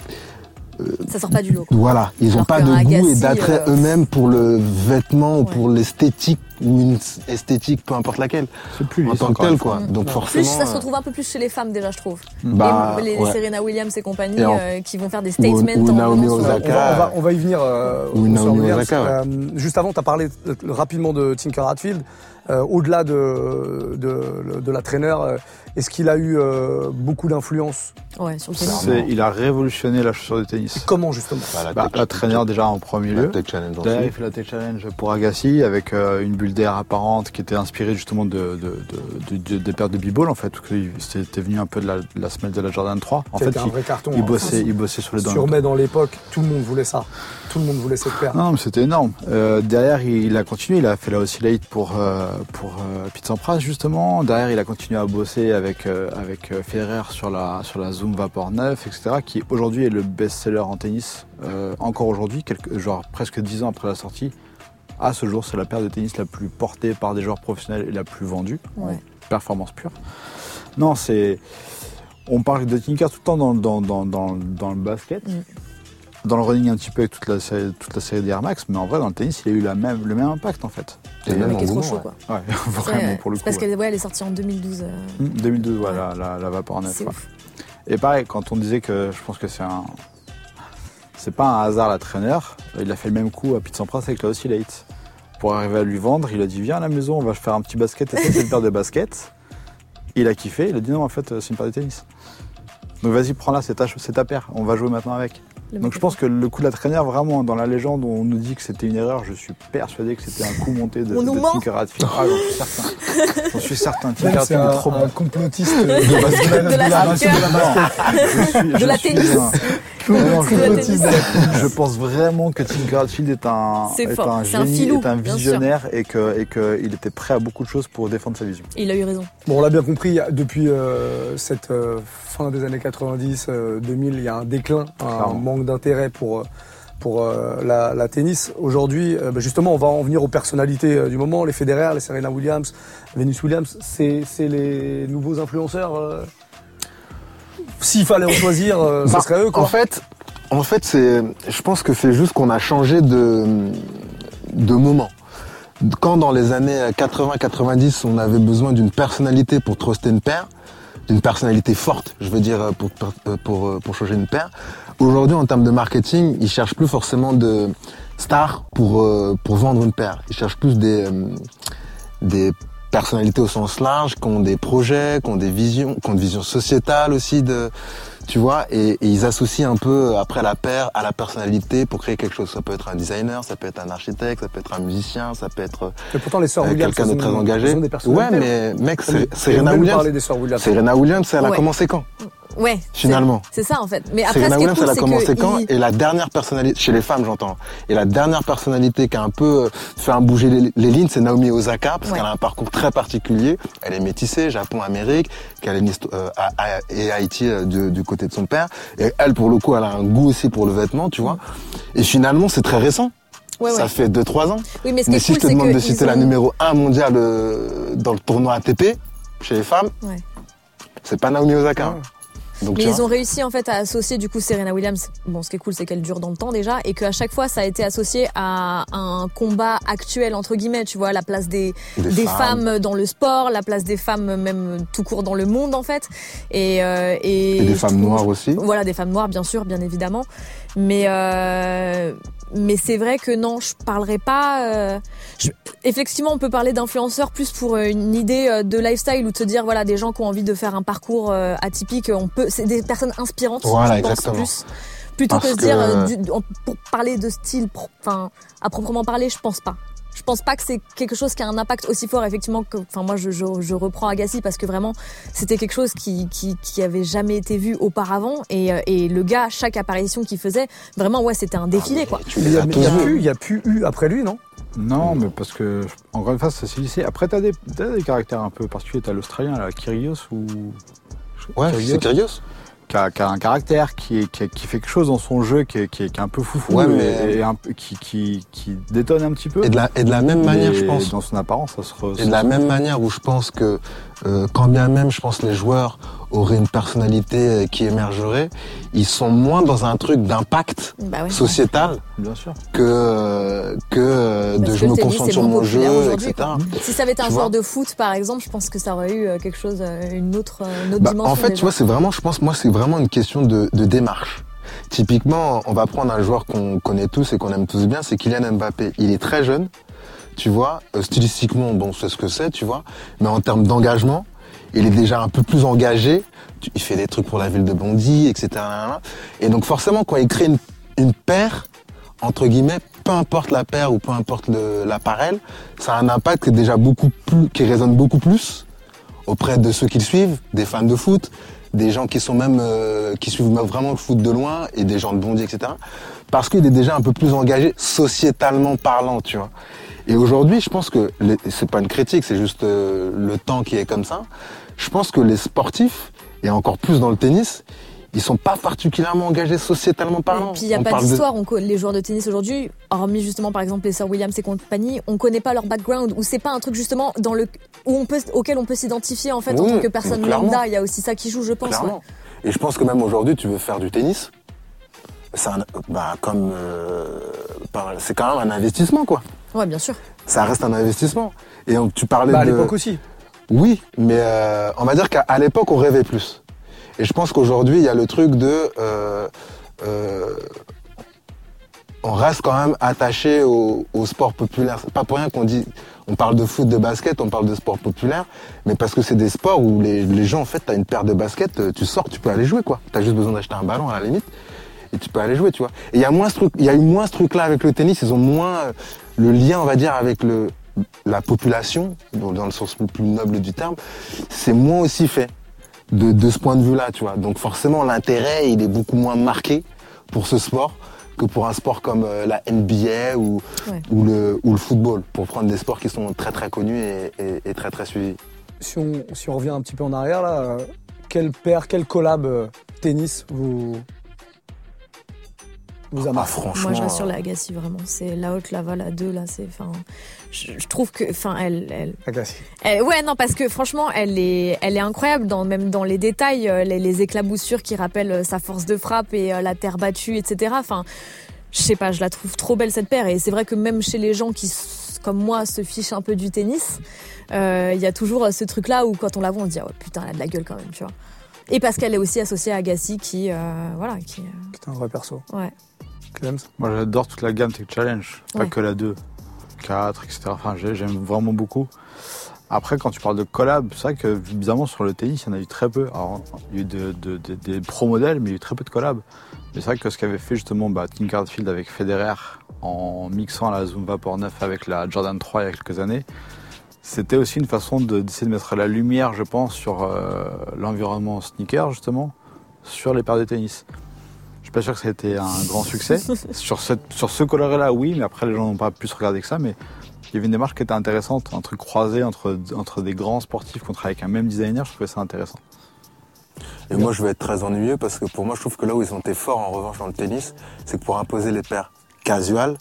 Ça sort pas du lot. quoi. voilà, ils ont Alors pas de goût et d'attrait euh, eux-mêmes pour le vêtement ou pour l'esthétique ou une esthétique, peu importe laquelle, C'est plus en tant que tel quoi. Donc Plus forcément, ça se euh, retrouve un peu plus chez les femmes déjà, je trouve. bah, les, les ouais. Serena Williams et compagnie Et en- euh, qui vont faire des statements ou en Naomi On va, Osaka. on va- on va y venir. euh, Ou au Naomi Sir Williams. Osaka, ouais. Euh, juste avant, tu as parlé rapidement de Tinker Hatfield. Euh, Au-delà de, de, de la traîneur, est-ce qu'il a eu euh, beaucoup d'influence? Ouais, sur le tennis. C'est- Il a révolutionné la chaussure de tennis. Comment justement? Bah, la Bah, la traîneur déjà en premier la lieu. tech challenge il fait la Tech Challenge pour Agassi avec euh, une bulle d'air apparente qui était inspirée justement de, de, de, de- des paires de b-ball en fait. C'était venu un peu de la, la semelle de la Jordan 3. En fait, un il, vrai carton. il hein. bossait, il bossait sur les dents. Sûrement dans l'époque, tout le monde voulait ça. Tout le monde voulait cette paire. Non, mais c'était énorme. Euh, derrière, il, il a continué. Il a fait la oscillate pour euh, pour euh, Pete Sampras justement. Derrière, il a continué à bosser avec euh, avec Federer sur la sur la Zoom Vapor 9, etc. Qui aujourd'hui est le best-seller en tennis encore aujourd'hui, quelques genre presque dix ans après la sortie. À ce jour, c'est la paire de tennis la plus portée par des joueurs professionnels et la plus vendue. Ouais. en Performance pure. Non, c'est. On parle de Tinker tout le temps dans, dans, dans, dans, dans le basket. Mm. Dans le running un petit peu avec toute la série, toute la série des Air Max, mais en vrai dans le tennis il a eu la même, le même impact en fait. Et même trop mouvement, chaud, quoi. Ouais, [laughs] vraiment vrai, pour le c'est coup. Parce qu'elle ouais, elle est sortie en 2012. euh, Mm, 2012, ouais, Ouais. la, la, la Vapor 9. c'est ouais. ouf. Et pareil, quand on disait que je pense que c'est un. C'est pas un hasard la traîneur, il a fait le même coup à Pete Sampras avec la Oscillate. Pour arriver à lui vendre, il a dit Viens à la maison, on va faire un petit basket, et ça, c'est une paire de baskets. Il a kiffé, il a dit Non, en fait, c'est une paire de tennis. Donc vas-y, prends-la, c'est ta, c'est ta paire, on va jouer maintenant avec. Le Donc je pense que le coup de la traîneur, vraiment, dans la légende, on nous dit que c'était une erreur, je suis persuadé que c'était un coup monté de, On nous de ment. Tinker Hatfield. Ah, j'en suis certain. J'en suis certain. Tinker Hatfield est un, trop un bon. complotiste [laughs] de, De la de la basket. Je suis- De je la suis tennis. un- Je pense vraiment que Tinker Hatfield est un, est un génie, filou, est un visionnaire et que et qu'il était prêt à beaucoup de choses pour défendre sa vision. Il a eu raison. Bon, on l'a bien compris, il depuis euh, cette euh, fin des années 90, euh, 2000, il y a un déclin, un Clairement. manque d'intérêt pour, euh, pour euh, la, la tennis. Aujourd'hui, euh, bah, justement, on va en venir aux personnalités euh, du moment, les Federer, les Serena Williams, Venus Williams. C'est c'est les nouveaux influenceurs. S'il fallait en choisir, euh, ce Bah, serait eux, quoi. En fait, en fait, c'est, je pense que c'est juste qu'on a changé de, de moment. Quand dans les années 80-90, on avait besoin d'une personnalité pour truster une paire, d'une personnalité forte, je veux dire, pour, pour, pour, pour changer une paire. Aujourd'hui, en termes de marketing, ils cherchent plus forcément de stars pour, euh, pour vendre une paire. Ils cherchent plus des, euh, des personnalités au sens large, qui ont des projets, qui ont des visions, qui ont une vision sociétale aussi de, tu vois, et, et ils associent un peu après la paire à la personnalité pour créer quelque chose. Ça peut être un designer, ça peut être un architecte, ça peut être un musicien, ça peut être Mais pourtant, les sœurs euh, Williams, quelqu'un de très engagé. des Ouais, mais mec, c'est Serena Williams. Williams. Serena Williams, elle a Ouais. commencé quand? Ouais. Finalement. C'est ça en fait. Mais après, Serena Williams, cool, elle a commencé quand il- Et la dernière personnalité, chez les femmes j'entends, et la dernière personnalité qui a un peu euh, fait un bouger les, les lignes, c'est Naomi Osaka, parce Ouais. qu'elle a un parcours très particulier. Elle est métissée, Japon, Amérique, qu'elle est une euh, à- à- et Haïti euh, du, du côté de son père. Et elle, pour le coup, elle a un goût aussi pour le vêtement, tu vois. Et finalement, c'est très récent. Ouais, Ça ouais. fait 2-3 ans. Oui, mais ce qui Mais si cool, je te demande de citer la numéro 1 mondiale dans le tournoi ATP, chez les femmes, c'est pas Naomi Osaka. Donc, Mais ils vois. ont réussi en fait à associer du coup Serena Williams. Bon, ce qui est cool, c'est qu'elle dure dans le temps déjà et qu'à chaque fois, ça a été associé à un combat actuel entre guillemets. Tu vois, la place des Des des femmes. femmes dans le sport, la place des femmes même tout court dans le monde en fait. Et euh, et, Et des femmes trouve- noires aussi. Voilà, des femmes noires, bien sûr, bien évidemment. Mais euh, mais c'est vrai que non, je parlerai pas. euh, je- effectivement, on peut parler d'influenceurs plus pour euh, une idée euh, de lifestyle ou de se dire voilà des gens qui ont envie de faire un parcours euh, atypique. On peut, c'est des personnes inspirantes. Voilà, je pense, exactement. plus. Plutôt Parce que se dire que- euh, du- en- pour parler de style, enfin à proprement parler, je pense pas. Je pense pas que c'est quelque chose qui a un impact aussi fort effectivement que enfin moi je, je, je reprends Agassi parce que vraiment c'était quelque chose qui, qui qui avait jamais été vu auparavant et, euh, et le gars chaque apparition qu'il faisait vraiment ouais c'était un défilé quoi. Tu Il y a, as il y a plus, il y a plus eu après lui, non? Non, mais parce que, encore une fois, c'est lycée. Après, t'as des, t'as des caractères un peu particuliers. T'as l'Australien, là, Kyrgios, ou... Ouais, c'est Kyrgios. qui, a, qui a un caractère, qui, est, qui, a- qui fait quelque chose dans son jeu, qui est, qui est, qui est un peu foufou, Ouais, et, mais- et un peu, qui, qui, qui détonne un petit peu. Et de la, et de la même manière, je pense. Dans son apparence, ça se re- Et de la même manière où je pense que, euh, quand bien même, je pense les joueurs auraient une personnalité euh, qui émergerait, ils sont moins dans un truc d'impact Bah sociétal Bien sûr. que euh, que Parce de que je me concentre sur mon jeu, etc. quoi. Si ça avait été un joueur de foot par exemple, je pense que ça aurait eu quelque chose, une autre, une autre Bah, dimension. en fait, déjà. tu vois, c'est vraiment, je pense, moi, c'est vraiment une question de, de démarche. Typiquement, on va prendre un joueur qu'on connaît tous et qu'on aime tous bien, c'est Kylian Mbappé. Il est très jeune, tu vois. euh, stylistiquement, bon, c'est ce que c'est, tu vois. Mais en termes d'engagement, il est déjà un peu plus engagé. Il fait des trucs pour la ville de Bondy, etc. Et donc, forcément, quand il crée une, paire, entre guillemets, peu importe la paire ou peu importe l'appareil, ça a un impact qui est déjà beaucoup plus, qui résonne beaucoup plus auprès de ceux qui le suivent, des fans de foot, des gens qui sont même euh, qui suivent vraiment le foot de loin et des gens de Bondy, etc. Parce qu'il est déjà un peu plus engagé sociétalement parlant, tu vois. Et aujourd'hui, je pense que les- c'est pas une critique, c'est juste euh, le temps qui est comme ça. Je pense que les sportifs et encore plus dans le tennis, ils sont pas particulièrement engagés sociétalement parlant. Et puis il n'y a On pas de- d'histoire. Co- Les joueurs de tennis aujourd'hui, hormis justement par exemple les sœurs Williams et compagnie, on connaît pas leur background ou c'est pas un truc justement dans le où on peut auquel on peut s'identifier en fait en Oui, tant que personne lambda. Il y a aussi ça qui joue, je pense. Clairement. ouais. Et je pense que même aujourd'hui, tu veux faire du tennis, c'est bah, comme euh, c'est quand même un investissement quoi. Ouais, bien sûr. Ça reste un investissement. Et donc, tu parlais Bah, à de l'époque aussi. Oui, mais euh, on va dire qu'à l'époque, on rêvait plus. Et je pense qu'aujourd'hui, il y a le truc de... euh, euh, on reste quand même attaché au, au sport populaire. C'est pas pour rien qu'on dit... On parle de foot, de basket, on parle de sport populaire, mais parce que c'est des sports où les, les gens, en fait, t'as une paire de baskets, tu sors, tu peux aller jouer, quoi. T'as juste besoin d'acheter un ballon, à la limite, et tu peux aller jouer, tu vois. Et il y a moins ce truc, il y a eu moins ce truc-là avec le tennis, ils ont moins euh, le lien, on va dire, avec le, la population, dans dans le sens le plus noble du terme, c'est moins aussi fait de, de ce point de vue-là, tu vois. Donc forcément, l'intérêt, il est beaucoup moins marqué pour ce sport que pour un sport comme euh, la NBA ou, Ouais. ou, le, ou le football, pour prendre des sports qui sont très très connus et, et- et très très suivis. Si on, si on revient un petit peu en arrière, là, euh, quel paire, quel collab euh, tennis vous, vous a Ah, marqué franchement, Moi, je reste sur euh, la Agassi vraiment. C'est la haute, la la 2 là. C'est enfin, je, je trouve que, enfin, elle, elle, Agassi. elle- ouais, non, parce que franchement, elle est, elle est incroyable dans même dans les détails, euh, les, les éclaboussures qui rappellent euh, sa force de frappe et la terre battue, etc. Enfin, je sais pas, je la trouve trop belle cette paire. Et c'est vrai que même chez les gens qui, comme moi, se fichent un peu du tennis, euh, il y a toujours ce truc-là où quand on la voit, on se dit ah ouais, putain, elle a de la gueule quand même, tu vois. Et parce qu'elle est aussi associée à Agassi, qui, euh, voilà, qui, euh, C'était un vrai perso. ouais. Clems. Moi, j'adore toute la gamme Tech Challenge, pas Ouais. que la 2, 4, etc. Enfin, j'ai- j'aime vraiment beaucoup. Après, quand tu parles de collab, c'est vrai que bizarrement sur le tennis, il y en a eu très peu. Alors, il y a eu de- de- de- des pro modèles, mais il y a eu très peu de collab. Mais c'est vrai que ce qu'avait fait justement bah, Tim Cardfield avec Federer en mixant la Zoom Vapor 9 avec la Jordan 3 il y a quelques années, c'était aussi une façon de- d'essayer de mettre la lumière, je pense, sur euh, l'environnement sneaker justement, sur les paires de tennis. Je suis pas sûr que ça a été un grand succès. [laughs] sur, cette, sur ce coloris-là, oui, mais après les gens n'ont pas plus regardé que ça. Mais il y avait une démarche qui était intéressante, un truc croisé entre, entre des grands sportifs qu'on travaille avec un même designer. Je trouvais ça intéressant. Et moi, je vais être très ennuyeux parce que pour moi, je trouve que là où ils ont été forts en revanche dans le tennis, c'est que pour imposer les paires casual,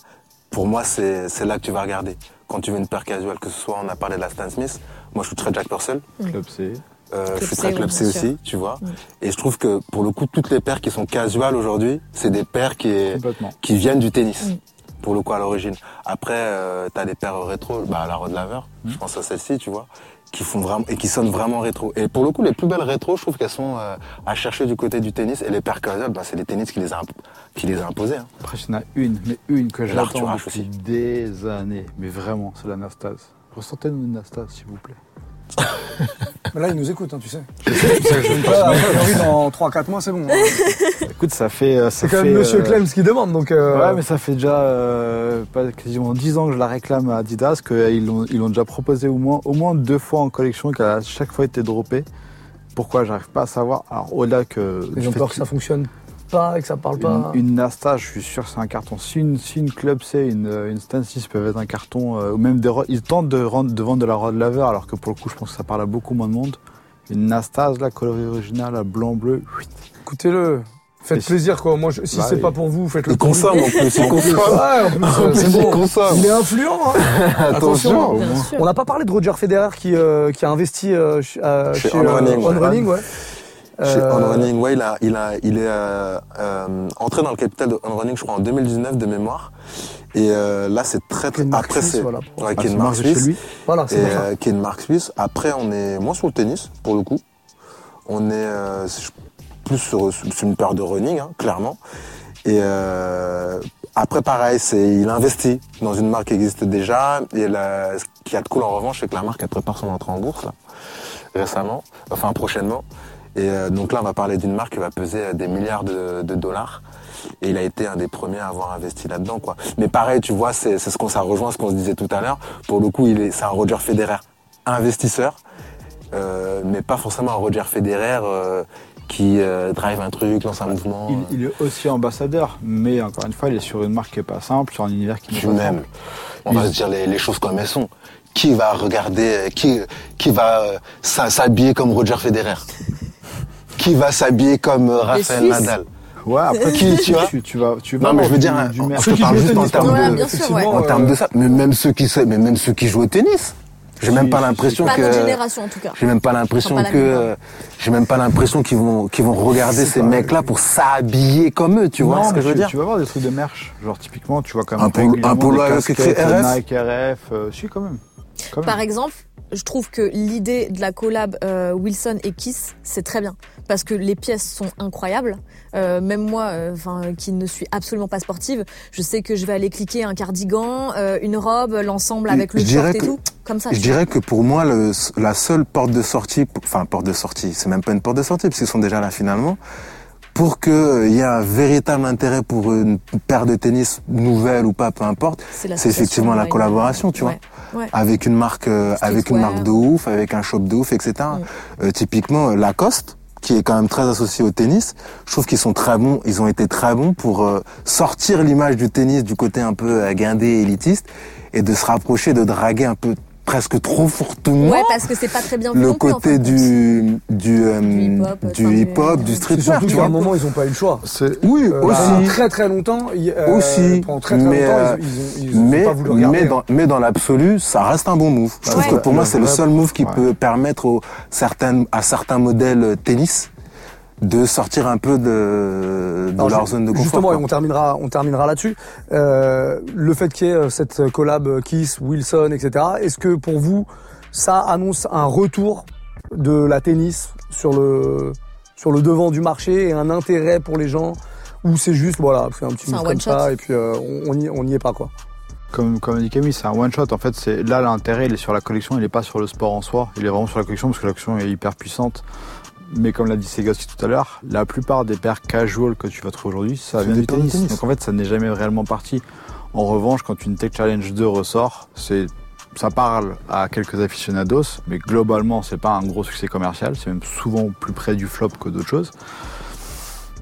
pour moi, c'est c'est là que tu vas regarder. Quand tu veux une paire casual, que ce soit, on a parlé de la Stan Smith, moi je suis très Jack Purcell, Club C. euh, Club je suis très Club C sûr. aussi, tu vois. Et je trouve que pour le coup, toutes les paires qui sont casual aujourd'hui, c'est des paires qui, qui viennent du tennis. Mm. Pour le coup, à l'origine. Après, euh, t'as des paires rétro, bah, la Rod Laver, je pense à celle-ci, tu vois, qui font vraiment, et qui sonnent vraiment rétro. Et pour le coup, les plus belles rétro, je trouve qu'elles sont euh, à chercher du côté du tennis. Et les casual, bah, c'est les tennis qui les a, qui les a imposées. hein. Après, il y en a une, mais une que j'attends depuis aussi. des années. Mais vraiment, c'est la Nastase. Ressentez-nous une Nastase, s'il vous plaît. [laughs] Là, il nous écoute, hein, tu sais. Je sais, tu sais, je dis pas, a priori, dans 3-4 mois, c'est bon. hein. [laughs] Écoute, ça fait. euh, ça C'est quand fait, même Monsieur euh, Clems qui demande, donc. euh, Ouais, mais ça fait déjà euh, pas, quasiment 10 ans que je la réclame à Adidas, qu'ils l'ont ils l'ont déjà proposé au moins, au moins deux fois en collection, qu'elle a chaque fois été droppée. Pourquoi J'arrive pas à savoir. Alors, au-delà que. Ils ont peur que ça fonctionne pas et que ça parle pas. Une, une Nasta, je suis sûr que c'est un carton. Si une, si une Club C, une, une Stan Smith peuvent être un carton, euh, ou même des, ils tentent de, rendre, de vendre de la Rod Laver, alors que pour le coup, je pense que ça parle à beaucoup moins de monde. Une Nastase, la coloris originale, la blanc-bleu. Écoutez-le. Faites plaisir, quoi. Moi, je- si Bah c'est pas pour vous, en plus, ils [laughs] Ouais, consomment. en plus, euh, c'est bon. Il est influent, hein. [laughs] Attention. On n'a pas parlé de Roger Federer qui, euh, qui a investi euh, ch- euh, Chez chez On euh, Running, On ouais. Running, ouais. Chez Euh, On Running, ouais, il, a, il, a, il est euh, euh, entré dans le capital de On Running, je crois, en 2019 de mémoire. Et euh, là, c'est très, très. Après, c'est voilà. ouais, qui Ah, une marque suisse. lui. Voilà, c'est euh, qui est une marque suisse. Après, on est moins sur le tennis, pour le coup. On est euh, plus sur, sur une paire de running, hein, clairement. Et euh, après, pareil, c'est il investit dans une marque qui existe déjà. Et la- ce qui a de cool en revanche, c'est que la marque elle prépare son entrée en bourse là, récemment, enfin prochainement. Et euh, donc là, on va parler d'une marque qui va peser euh, des milliards de, de dollars. Et il a été un des premiers à avoir investi là-dedans, quoi. Mais pareil, tu vois, c'est ce qu'on ça rejoint ce qu'on se disait tout à l'heure. Pour le coup, il est, c'est un Roger Federer investisseur, euh, mais pas forcément un Roger Federer euh, qui euh, drive un truc, lance un mouvement. Il, il est aussi ambassadeur, mais encore une fois, il est sur une marque qui est pas simple, sur un univers qui n'est pas même, simple. on va se dire les, les choses comme elles sont. Qui va regarder, euh, qui, qui va s'habiller comme Roger Federer? Qui va s'habiller comme euh, Raphaël. Nadal Ouais, après, Qui, tu [laughs] vois tu, tu vas, tu vas Non, mais je veux dire, hein, du, merch. te parle juste en termes de, sûr, ouais. en termes de ça. Mais même ceux qui, mais même ceux qui jouent au tennis. J'ai même pas si, l'impression Pas que. notre génération en tout cas. J'ai même pas l'impression Enfin, pas que. euh, J'ai même pas l'impression qu'ils vont, qu'ils vont regarder ces mecs-là pour s'habiller comme eux. Tu vois ce que je veux tu, dire tu vas voir des trucs de merch. Genre, typiquement, tu vois quand Un même. polo- régulièrement un polo avec RF. Nike, RF. euh, si, quand même. Quand même. Par exemple, je trouve que l'idée de la collab euh, Wilson et Kiss, c'est très bien. Parce que les pièces sont incroyables. Euh, même moi, euh, qui ne suis absolument pas sportive, je sais que je vais aller cliquer un cardigan, euh, une robe, l'ensemble avec le Je short et que- tout. Comme ça. Je vois. dirais que pour moi, le- la seule porte de sortie, enfin porte de sortie, c'est même pas une porte de sortie parce qu'ils sont déjà là finalement, pour qu'il y ait un véritable intérêt pour une paire de tennis nouvelle ou pas, peu importe, C'est effectivement la ouais, collaboration, tu vois. ouais, avec une marque, euh, avec une marque de ouf, avec un shop de ouf, etc. Mm. Euh, typiquement euh, Lacoste, qui est quand même très associé au tennis. Je trouve qu'ils sont très bons, ils ont été très bons pour euh, sortir l'image du tennis du côté un peu euh, guindé, élitiste, et de se rapprocher, de draguer un peu presque trop fortement Ouais, parce que c'est pas très bien le non plus, en côté du du euh, Du hip-hop, du enfin, du- streetwear, surtout tu qu'à un vois. moment, ils n'ont pas eu le choix. C'est- Oui, Euh, aussi. pendant très très longtemps, euh, Aussi, pendant très très mais, longtemps, euh, ils, ils, ont- ils ont mais, pas voulu regarder. mais dans, mais dans l'absolu, ça reste un bon move. Je trouve Ouais. que pour moi, c'est le seul move qui ouais. peut permettre aux certaines, à certains modèles tennis de sortir un peu de, de Alors, leur zone de confort. Justement, quoi. et on terminera, on terminera là-dessus. Euh, le fait qu'il y ait euh, cette collab Kiss, Wilson, etc. Est-ce que pour vous, ça annonce un retour de la tennis sur le sur le devant du marché et un intérêt pour les gens ou c'est juste voilà, c'est un petit move un comme ça et puis euh, on on y, on y est pas quoi. Comme, comme a dit Camille, c'est un one shot. En fait, c'est là l'intérêt, il est sur la collection, il est pas sur le sport en soi. Il est vraiment sur la collection parce que la collection est hyper puissante. Mais comme l'a dit Segoski tout à l'heure, la plupart des paires casual que tu vas trouver aujourd'hui, ça vient du tennis. tennis. Donc en fait, ça n'est jamais réellement parti. En revanche, quand une Tech Challenge 2 ressort, c'est ça parle à quelques aficionados, mais globalement, c'est pas un gros succès commercial. C'est même souvent plus près du flop que d'autres choses.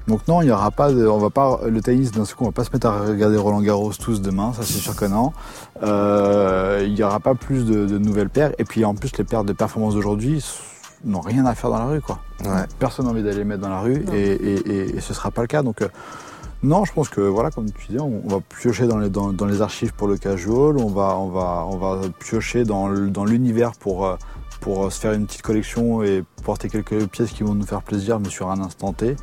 Donc non, il y aura pas de, on va pas le tennis d'un coup, on va pas se mettre à regarder Roland Garros tous demain, ça c'est sûr que non. Euh, il y aura pas plus de, de nouvelles paires et puis en plus les paires de performance d'aujourd'hui n'ont rien à faire dans la rue quoi. Ouais. Personne n'a envie d'aller les mettre dans la rue et, et, et, et ce sera pas le cas donc. euh, non, je pense que voilà, comme tu disais, on, on va piocher dans les, dans, dans les archives pour le casual, on va, on va, on va piocher dans, le- dans l'univers pour, euh, pour se faire une petite collection et porter quelques pièces qui vont nous faire plaisir, mais sur un instant T.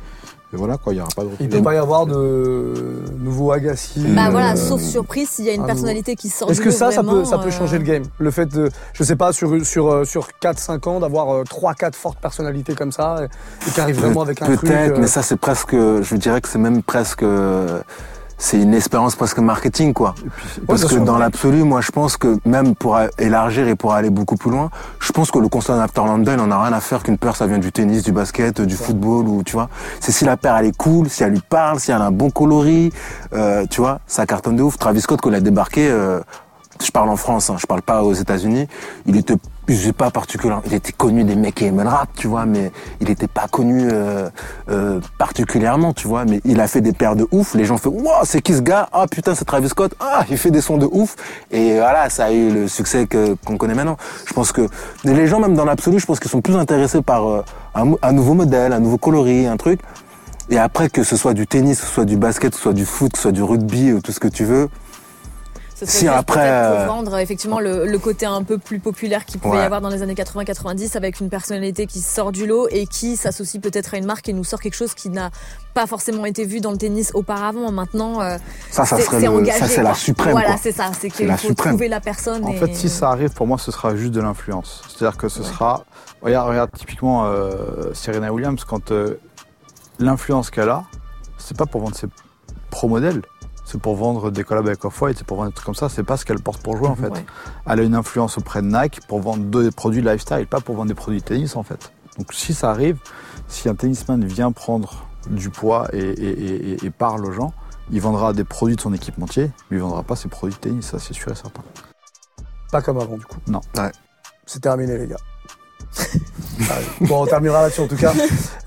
Et voilà, quoi, il n'y aura pas de Il retour. peut pas y avoir de nouveaux Agassi. Bah euh, voilà, sauf surprise, s'il y a une un personnalité qui sort Est-ce que ça, ça peut, ça peut euh, changer le game? Le fait de, je sais pas, sur, sur, euh, sur 4-5 ans, d'avoir euh, 3-4 fortes personnalités comme ça, et, et qui arrivent vraiment avec un truc. Peut-être, mais ça c'est presque, je dirais que c'est même presque, euh, c'est une espérance presque marketing quoi. Puis, Parce que dans l'absolu, moi je pense que même pour élargir et pour aller beaucoup plus loin, je pense que le constat d'After Lambda, il en a rien à faire qu'une paire ça vient du tennis, du basket, du football ou tu vois. C'est si la paire elle est cool, si elle lui parle, si elle a un bon coloris, euh, tu vois, ça cartonne de ouf. Travis Scott quand il a débarqué, euh, je parle en France, hein, je parle pas aux États-Unis, il était pas particulièrement, il était connu des mecs qui aimaient le rap, tu vois, mais il était pas connu euh, euh, particulièrement, tu vois, mais il a fait des paires de ouf, les gens font "Waouh, c'est qui ce gars? Ah putain, c'est Travis Scott. Ah, il fait des sons de ouf." Et voilà, ça a eu le succès que qu'on connaît maintenant. Je pense que les gens même dans l'absolu, je pense qu'ils sont plus intéressés par euh, un, un nouveau modèle, un nouveau coloris, un truc. Et après que ce soit du tennis, que ce soit du basket, que ce soit du foot, que ce soit du rugby, ou tout ce que tu veux, Ce serait Si après, peut-être pour euh, vendre effectivement le, le côté un peu plus populaire qu'il pouvait y avoir dans les années 80-90 avec une personnalité qui sort du lot et qui s'associe peut-être à une marque et nous sort quelque chose qui n'a pas forcément été vu dans le tennis auparavant. Maintenant, euh, ça, ça c'est serait le, engagé. ça c'est la suprême. Voilà, c'est ça. C'est qu'il faut suprême. trouver la personne. En et- fait, si ça arrive, pour moi, ce sera juste de l'influence. C'est-à-dire que ce Ouais. sera. Regarde, regarde typiquement euh, Serena Williams, quand euh, l'influence qu'elle a, c'est pas pour vendre ses pro modèles. C'est pour vendre des collabs avec Off-White, c'est pour vendre des trucs comme ça. C'est pas ce qu'elle porte pour jouer en fait. Ouais. Elle a une influence auprès de Nike pour vendre des produits lifestyle, pas pour vendre des produits tennis en fait. Donc si ça arrive, si un tennisman vient prendre du poids et, et- et- et- et parle aux gens, il vendra des produits de son équipementier, mais il vendra pas ses produits de tennis, ça c'est sûr et certain. Pas comme avant, du coup. Non. Ouais. C'est terminé, les gars. [laughs] Bon, on terminera là-dessus en tout cas.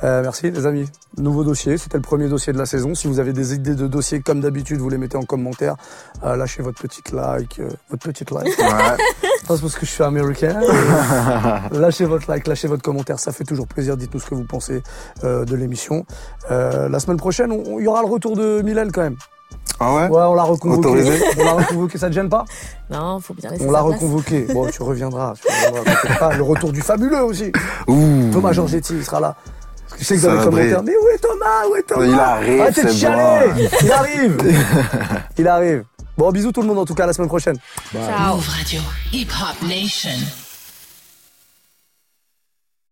Euh, merci les amis. Nouveau dossier, c'était le premier dossier de la saison. Si vous avez des idées de dossiers comme d'habitude, vous les mettez en commentaire. Euh, lâchez votre petite like, euh, votre petite like. Ouais. C'est parce que je suis américain. [laughs] lâchez votre like, lâchez votre commentaire, ça fait toujours plaisir. Dites-nous ce que vous pensez euh, de l'émission. Euh, la semaine prochaine, on- il y aura le retour de Milène quand même. Ah ouais Ouais, on l'a reconvoqué. Autorisé [laughs] On l'a reconvoqué, ça te gêne pas Non, faut bien laisser On l'a reconvoqué. Bon, tu reviendras. Tu reviendras pas. Le retour du fabuleux aussi. Ouh. Thomas Giorgetti, il sera là. Parce que je sais que dans les commentaires, mais où est Thomas Où est Thomas Il arrive, Arrêtez de c'est chialer Il arrive Il arrive. Bon, bisous tout le monde en tout cas, à la semaine prochaine. Ciao. Move Radio. Hip Hop Nation.